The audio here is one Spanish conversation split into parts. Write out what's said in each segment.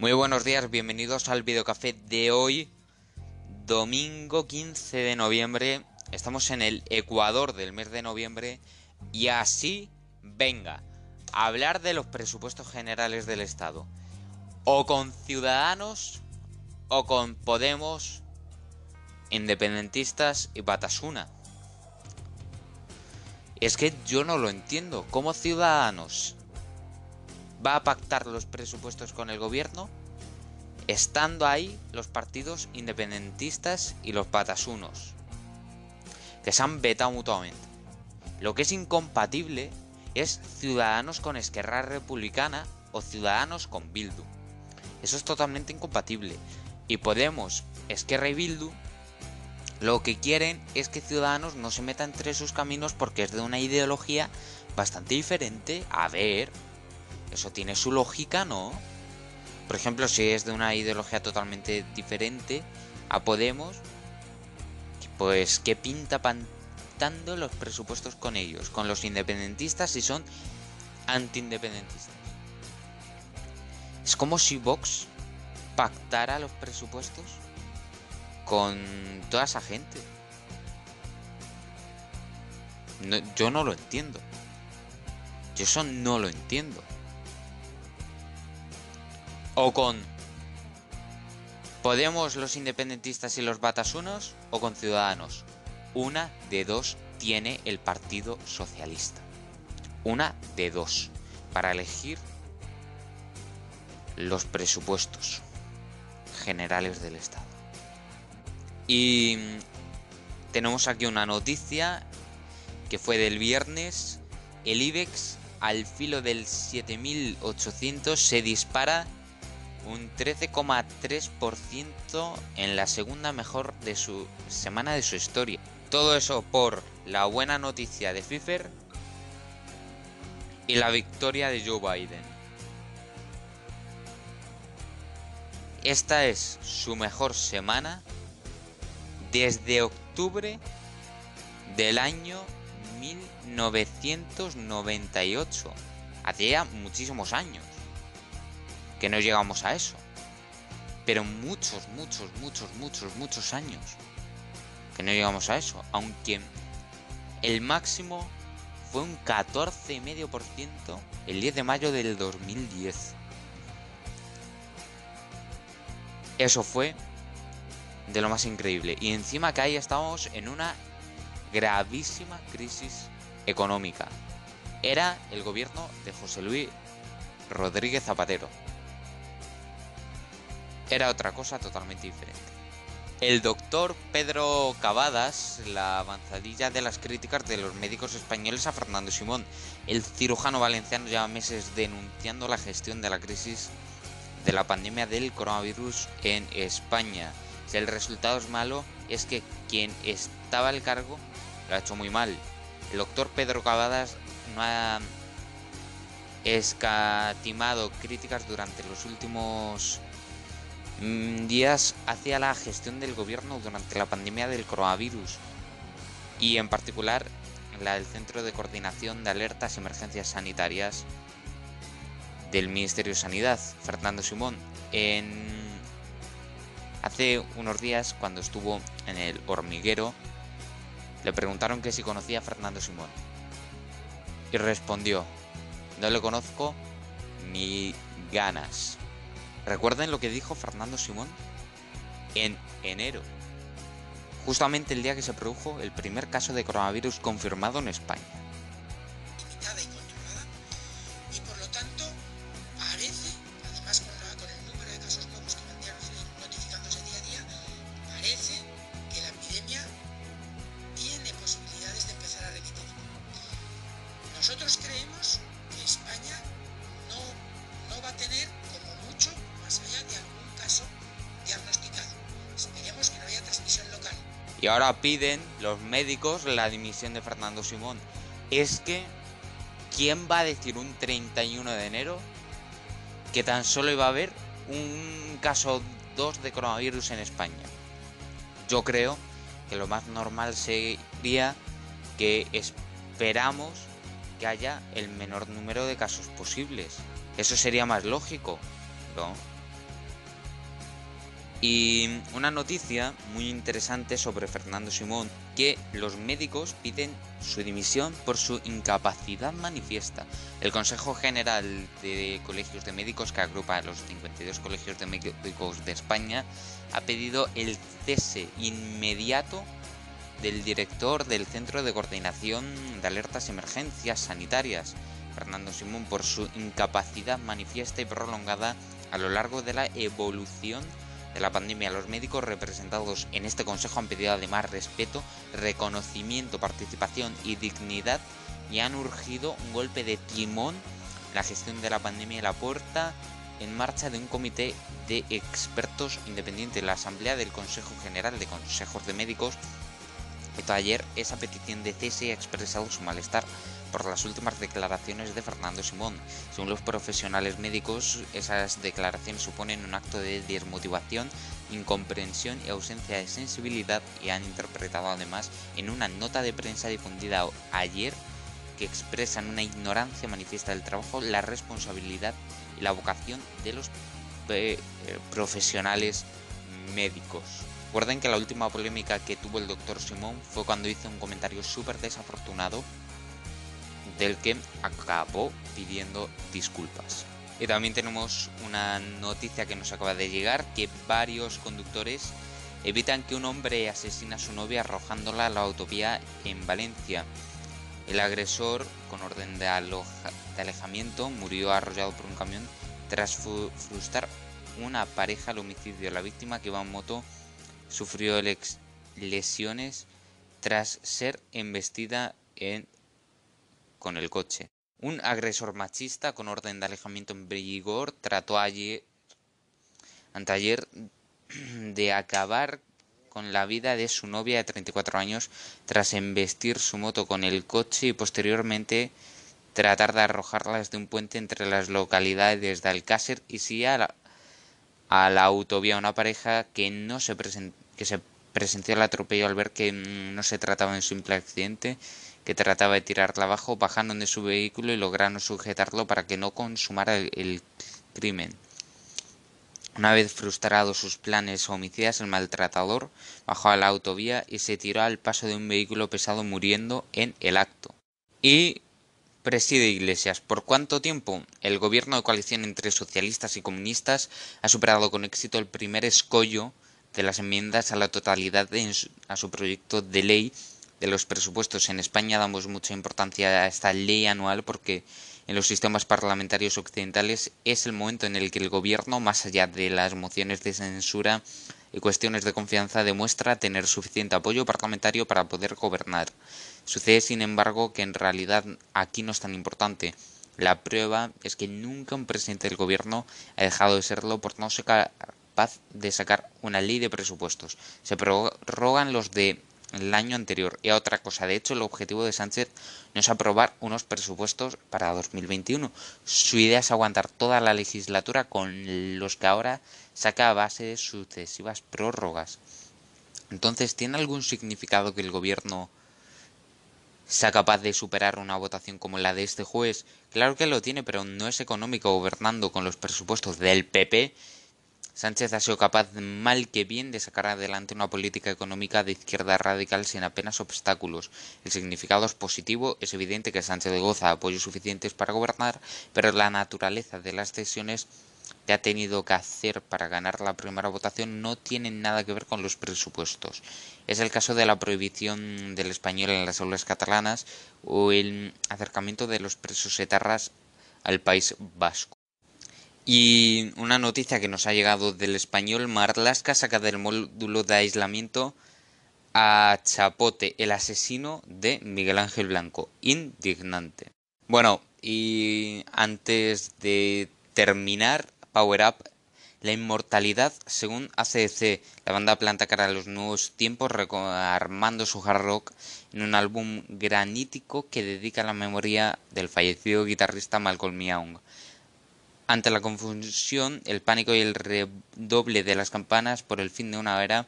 Muy buenos días, bienvenidos al videocafé de hoy, domingo 15 de noviembre. Estamos en el Ecuador del mes de noviembre y así, venga, a hablar de los presupuestos generales del Estado. O con Ciudadanos o con Podemos, independentistas y Batasuna. Es que yo no lo entiendo. ¿Cómo Ciudadanos va a pactar los presupuestos con el gobierno, estando ahí los partidos independentistas y los patasunos, que se han vetado mutuamente. Lo que es incompatible es Ciudadanos con Esquerra Republicana o Ciudadanos con Bildu. Eso es totalmente incompatible. Y Podemos, Esquerra y Bildu lo que quieren es que Ciudadanos no se meta entre sus caminos porque es de una ideología bastante diferente. A ver, eso tiene su lógica, ¿no? Por ejemplo, si es de una ideología totalmente diferente a Podemos, pues ¿qué pinta pantando los presupuestos con ellos? Con los independentistas si son anti-independentistas. Es como si Vox pactara los presupuestos con toda esa gente. yo no lo entiendo. Yo eso no lo entiendo o con Podemos los independentistas y los batasunos o con Ciudadanos. Una de dos tiene el Partido Socialista. Una de dos. Para elegir los presupuestos generales del Estado. Y tenemos aquí una noticia que fue del viernes. El IBEX al filo del 7800 se dispara un 13,3% en la segunda mejor de su semana de su historia. Todo eso por la buena noticia de Pfeiffer y la victoria de Joe Biden. Esta es su mejor semana desde octubre del año 1998. Hacía muchísimos años que no llegamos a eso. Pero muchos, muchos, muchos, muchos, muchos años que no llegamos a eso. Aunque el máximo fue un 14,5% el 10 de mayo del 2010. Eso fue de lo más increíble. Y encima que ahí estamos en una gravísima crisis económica. Era el gobierno de José Luis Rodríguez Zapatero era otra cosa totalmente diferente. El doctor Pedro Cavadas, la avanzadilla de las críticas de los médicos españoles a Fernando Simón, el cirujano valenciano lleva meses denunciando la gestión de la crisis de la pandemia del coronavirus en España. Si el resultado es malo, es que quien estaba al cargo lo ha hecho muy mal. El doctor Pedro Cavadas no ha escatimado críticas durante los últimos Mm, días hacia la gestión del gobierno durante la pandemia del coronavirus y en particular la del Centro de Coordinación de Alertas y Emergencias Sanitarias del Ministerio de Sanidad, Fernando Simón. Hace unos días, cuando estuvo en el hormiguero, le preguntaron que si conocía a Fernando Simón. Y respondió, no le conozco ni ganas. Recuerden lo que dijo Fernando Simón en enero, justamente el día que se produjo el primer caso de coronavirus confirmado en España. Y ahora piden los médicos la dimisión de Fernando Simón. Es que, ¿quién va a decir un 31 de enero que tan solo iba a haber un caso 2 de coronavirus en España? Yo creo que lo más normal sería que esperamos que haya el menor número de casos posibles. Eso sería más lógico, ¿no? Y una noticia muy interesante sobre Fernando Simón, que los médicos piden su dimisión por su incapacidad manifiesta. El Consejo General de Colegios de Médicos, que agrupa a los 52 colegios de médicos de España, ha pedido el cese inmediato del director del Centro de Coordinación de Alertas y Emergencias Sanitarias, Fernando Simón, por su incapacidad manifiesta y prolongada a lo largo de la evolución de la pandemia. Los médicos representados en este consejo han pedido además respeto, reconocimiento, participación y dignidad y han urgido un golpe de timón en la gestión de la pandemia y la puerta en marcha de un comité de expertos independiente. La Asamblea del Consejo General de Consejos de Médicos ayer esa petición de cese ha expresado su malestar por las últimas declaraciones de Fernando Simón. Según los profesionales médicos, esas declaraciones suponen un acto de desmotivación, incomprensión y ausencia de sensibilidad y han interpretado además en una nota de prensa difundida ayer que expresan una ignorancia manifiesta del trabajo, la responsabilidad y la vocación de los eh, profesionales médicos. Recuerden que la última polémica que tuvo el doctor Simón fue cuando hizo un comentario súper desafortunado del que acabó pidiendo disculpas. Y también tenemos una noticia que nos acaba de llegar, que varios conductores evitan que un hombre asesine a su novia arrojándola a la autovía en Valencia. El agresor, con orden de, de alejamiento, murió arrollado por un camión tras frustrar una pareja al homicidio. La víctima que iba en moto sufrió lesiones tras ser embestida en con el coche. Un agresor machista con orden de alejamiento en vigor trató ayer, anteayer de acabar con la vida de su novia de 34 años tras embestir su moto con el coche y posteriormente tratar de arrojarla desde un puente entre las localidades de Alcácer y Silla a la autovía. Una pareja que no se que se presenció el atropello al ver que mm, no se trataba de un simple accidente que trataba de tirarla abajo, bajaron de su vehículo y lograron sujetarlo para que no consumara el, crimen. Una vez frustrados sus planes homicidas, el maltratador bajó a la autovía y se tiró al paso de un vehículo pesado muriendo en el acto. Y preside Iglesias. ¿Por cuánto tiempo? El gobierno de coalición entre socialistas y comunistas ha superado con éxito el primer escollo de las enmiendas a la totalidad a su proyecto de ley de los presupuestos. En España damos mucha importancia a esta ley anual porque en los sistemas parlamentarios occidentales es el momento en el que el gobierno, más allá de las mociones de censura y cuestiones de confianza, demuestra tener suficiente apoyo parlamentario para poder gobernar. Sucede, sin embargo, que en realidad aquí no es tan importante. La prueba es que nunca un presidente del gobierno ha dejado de serlo por no ser capaz de sacar una ley de presupuestos. Se prorrogan los de el año anterior y a otra cosa. De hecho, el objetivo de Sánchez no es aprobar unos presupuestos para 2021. Su idea es aguantar toda la legislatura con los que ahora saca a base de sucesivas prórrogas. Entonces, ¿tiene algún significado que el gobierno sea capaz de superar una votación como la de este jueves? Claro que lo tiene, pero no es económico gobernando con los presupuestos del PP Sánchez ha sido capaz, mal que bien, de sacar adelante una política económica de izquierda radical sin apenas obstáculos. El significado es positivo, es evidente que Sánchez goza apoyos suficientes para gobernar, pero la naturaleza de las cesiones que ha tenido que hacer para ganar la primera votación no tiene nada que ver con los presupuestos. Es el caso de la prohibición del español en las aulas catalanas o el acercamiento de los presos etarras al país vasco. Y una noticia que nos ha llegado del español, Marlaska saca del módulo de aislamiento a Chapote, el asesino de Miguel Ángel Blanco. Indignante. Bueno, y antes de terminar, Power Up, la inmortalidad según ACDC. La banda planta cara a los nuevos tiempos armando su hard rock en un álbum granítico que dedica a la memoria del fallecido guitarrista Malcolm Young. Ante la confusión, el pánico y el redoble de las campanas por el fin de una era,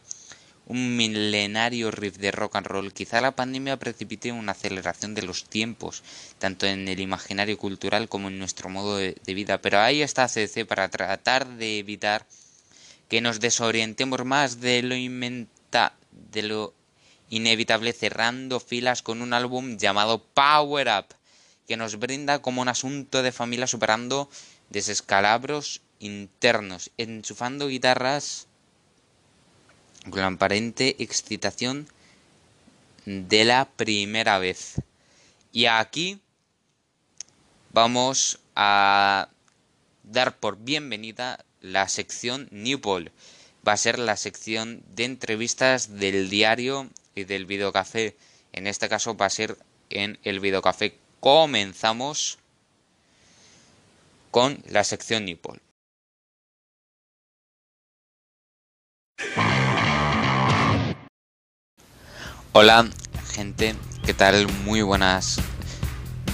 un milenario riff de rock and roll, quizá la pandemia precipite una aceleración de los tiempos, tanto en el imaginario cultural como en nuestro modo de, vida. Pero ahí está CDC para tratar de evitar que nos desorientemos más de lo inventa de lo inevitable cerrando filas con un álbum llamado Power Up, que nos brinda como un asunto de familia superando desescalabros internos, enchufando guitarras con la aparente excitación de la primera vez. Y aquí vamos a dar por bienvenida la sección Newpol. Va a ser la sección de entrevistas del diario y del videocafé. En este caso va a ser en el videocafé. Comenzamos con la sección Newpol. Hola gente, ¿qué tal? Muy buenas,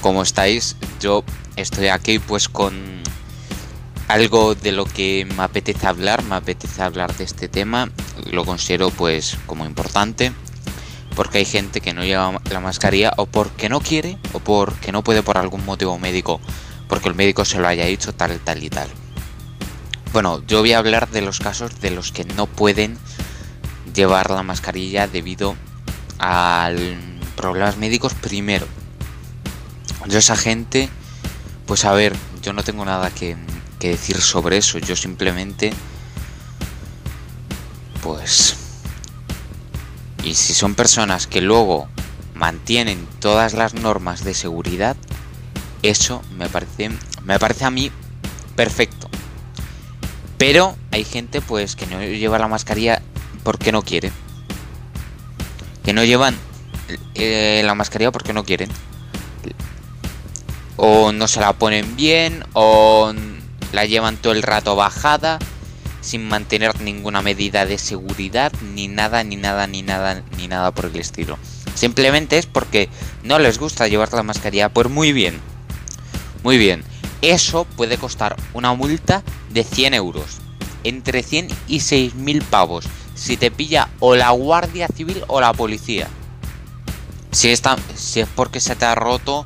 ¿cómo estáis? Yo estoy aquí pues con algo de lo que me apetece hablar, me apetece hablar de este tema, lo considero pues como importante, porque hay gente que no lleva la mascarilla o porque no quiere o porque no puede por algún motivo médico, porque el médico se lo haya dicho tal, tal y tal. Bueno, yo voy a hablar de los casos de los que no pueden llevar la mascarilla debido a problemas médicos primero. Yo esa gente, pues a ver, yo no tengo nada que, decir sobre eso. Yo simplemente, pues... Y si son personas que luego mantienen todas las normas de seguridad, eso me parece, me parece a mí perfecto. Pero hay gente pues que no lleva la mascarilla porque no quiere. Que no llevan eh, la mascarilla porque no quieren. O no se la ponen bien, o la llevan todo el rato bajada, sin mantener ninguna medida de seguridad, ni nada, ni nada, ni nada, ni nada por el estilo. Simplemente es porque no les gusta llevar la mascarilla. Pues muy bien. Muy bien. Eso puede costar una multa de 100 euros. Entre 100 y 6.000 pavos si te pilla o la Guardia Civil o la policía. Si, está, si es porque se te ha roto,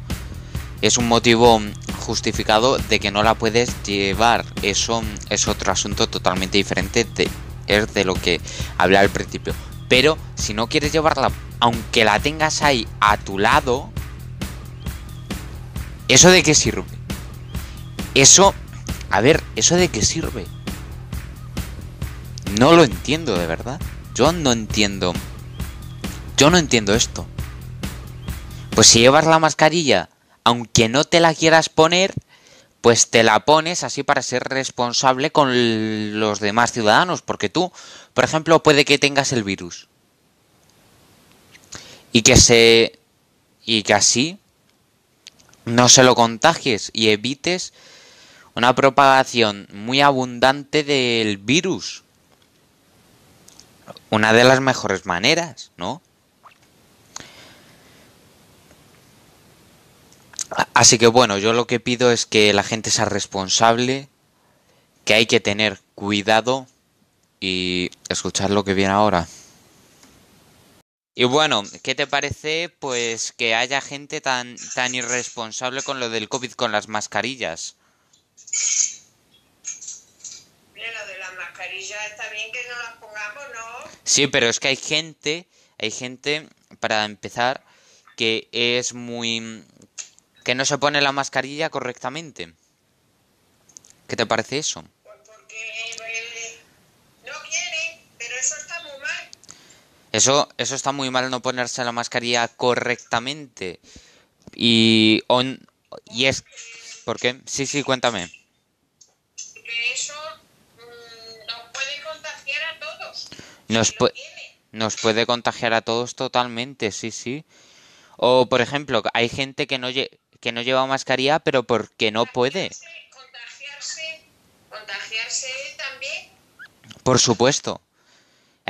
es un motivo justificado de que no la puedes llevar. Eso es otro asunto totalmente diferente de, es de lo que hablé al principio. Pero si no quieres llevarla, aunque la tengas ahí a tu lado, ¿eso de qué sirve? Eso, a ver, ¿eso de qué sirve? No lo entiendo de verdad. Yo no entiendo. Yo no entiendo esto. Pues si llevas la mascarilla, aunque no te la quieras poner, pues te la pones así para ser responsable con los demás ciudadanos. Porque tú, por ejemplo, puede que tengas el virus. Y que se. Y que así no se lo contagies y evites una propagación muy abundante del virus una de las mejores maneras, ¿no? Así que bueno, yo lo que pido es que la gente sea responsable, que hay que tener cuidado y escuchar lo que viene ahora. Y bueno, ¿qué te parece pues que haya gente tan tan irresponsable con lo del COVID con las mascarillas? está bien que no las pongamos, ¿no? Sí, pero es que hay gente, hay gente, para empezar, que es muy... que no se pone la mascarilla correctamente. ¿Qué te parece eso? Pues porque eh, no quiere, pero eso está muy mal. Eso, eso está muy mal no ponerse la mascarilla correctamente. Y, on, y es... ¿Por qué? Sí, sí, cuéntame. Nos, nos puede contagiar a todos totalmente, sí, sí. O, por ejemplo, hay gente que no, que no lleva mascarilla, pero porque no puede. Contagiarse, contagiarse también. Por supuesto.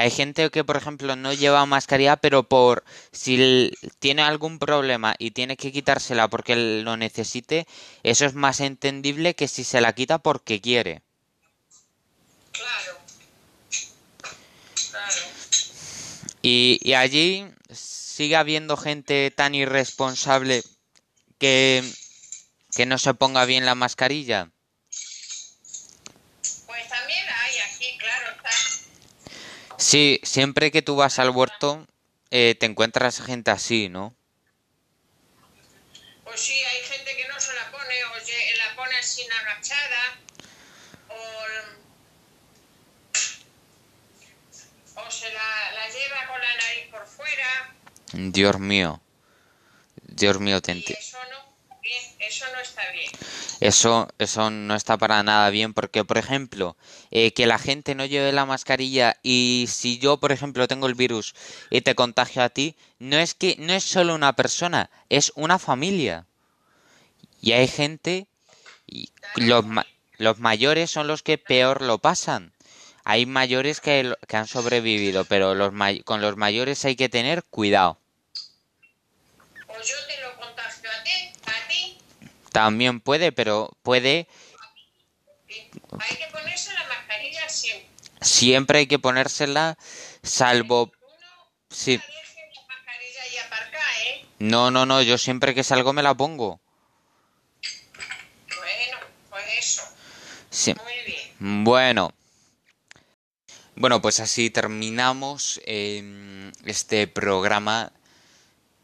Hay gente que, por ejemplo, no lleva mascarilla, pero por si tiene algún problema y tiene que quitársela porque lo necesite, eso es más entendible que si se la quita porque quiere. Claro. Y, allí sigue habiendo gente tan irresponsable que, que no se ponga bien la mascarilla. Pues también hay aquí, claro, está Sí, siempre que tú vas al huerto eh, te encuentras gente así, ¿no? Pues sí, hay gente que no se la pone o la pone sin agachada o, o se la, la lleva con la nariz por fuera Dios mío. Dios mío, te no, eso no está bien. Eso, eso no está para nada bien porque, por ejemplo, eh, que la gente no lleve la mascarilla y si yo, por ejemplo, tengo el virus y te contagio a ti, no es que no es solo una persona, es una familia. Y hay gente, y los, ma- los mayores son los que peor lo pasan. Hay mayores que, que han sobrevivido, pero los con los mayores hay que tener cuidado. O yo te lo contagio a ti, a ti, También puede, pero puede hay que ponerse la mascarilla siempre. Siempre hay que ponérsela, salvo... Sí. ¿eh? No, no, no, yo siempre que salgo me la pongo. Bueno, pues eso, Sí. muy bien. Bueno. Bueno, pues así terminamos em, este programa.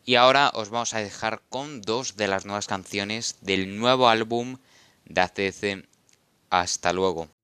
Y ahora os vamos a dejar con dos de las nuevas canciones del nuevo álbum de ACC. Hasta luego.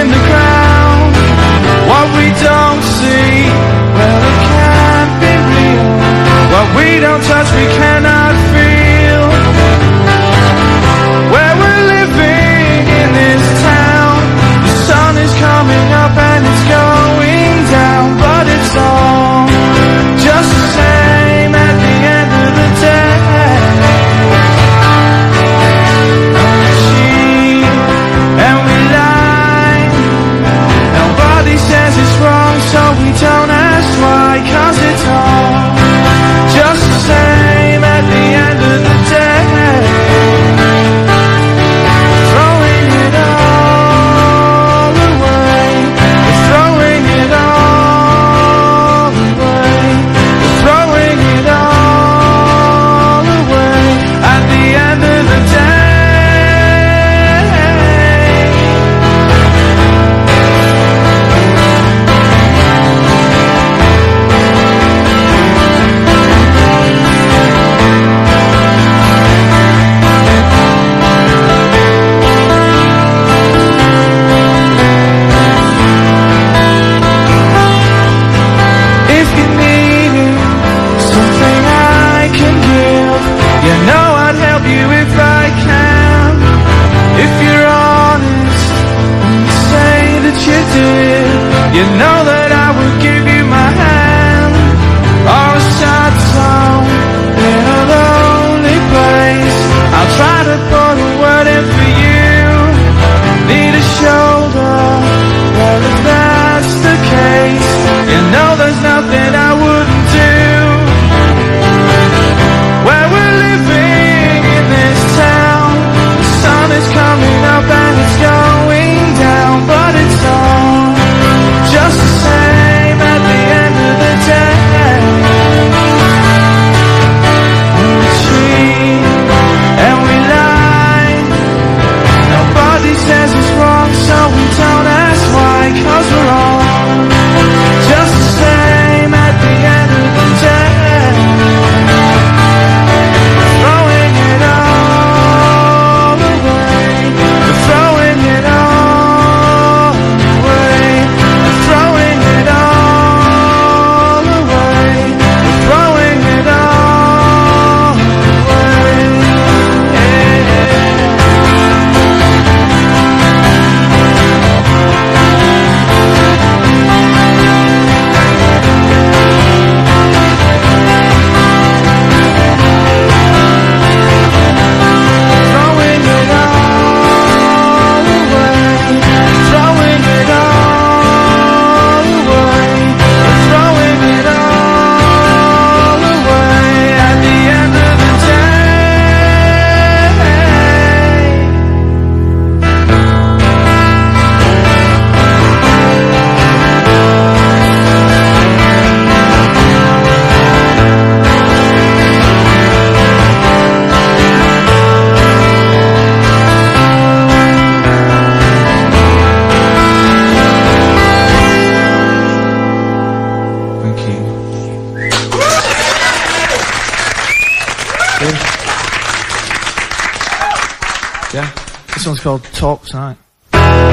in the ground. What we don't see, well, it can't be real. What we don't touch, we can't. You know that called Talk Tonight.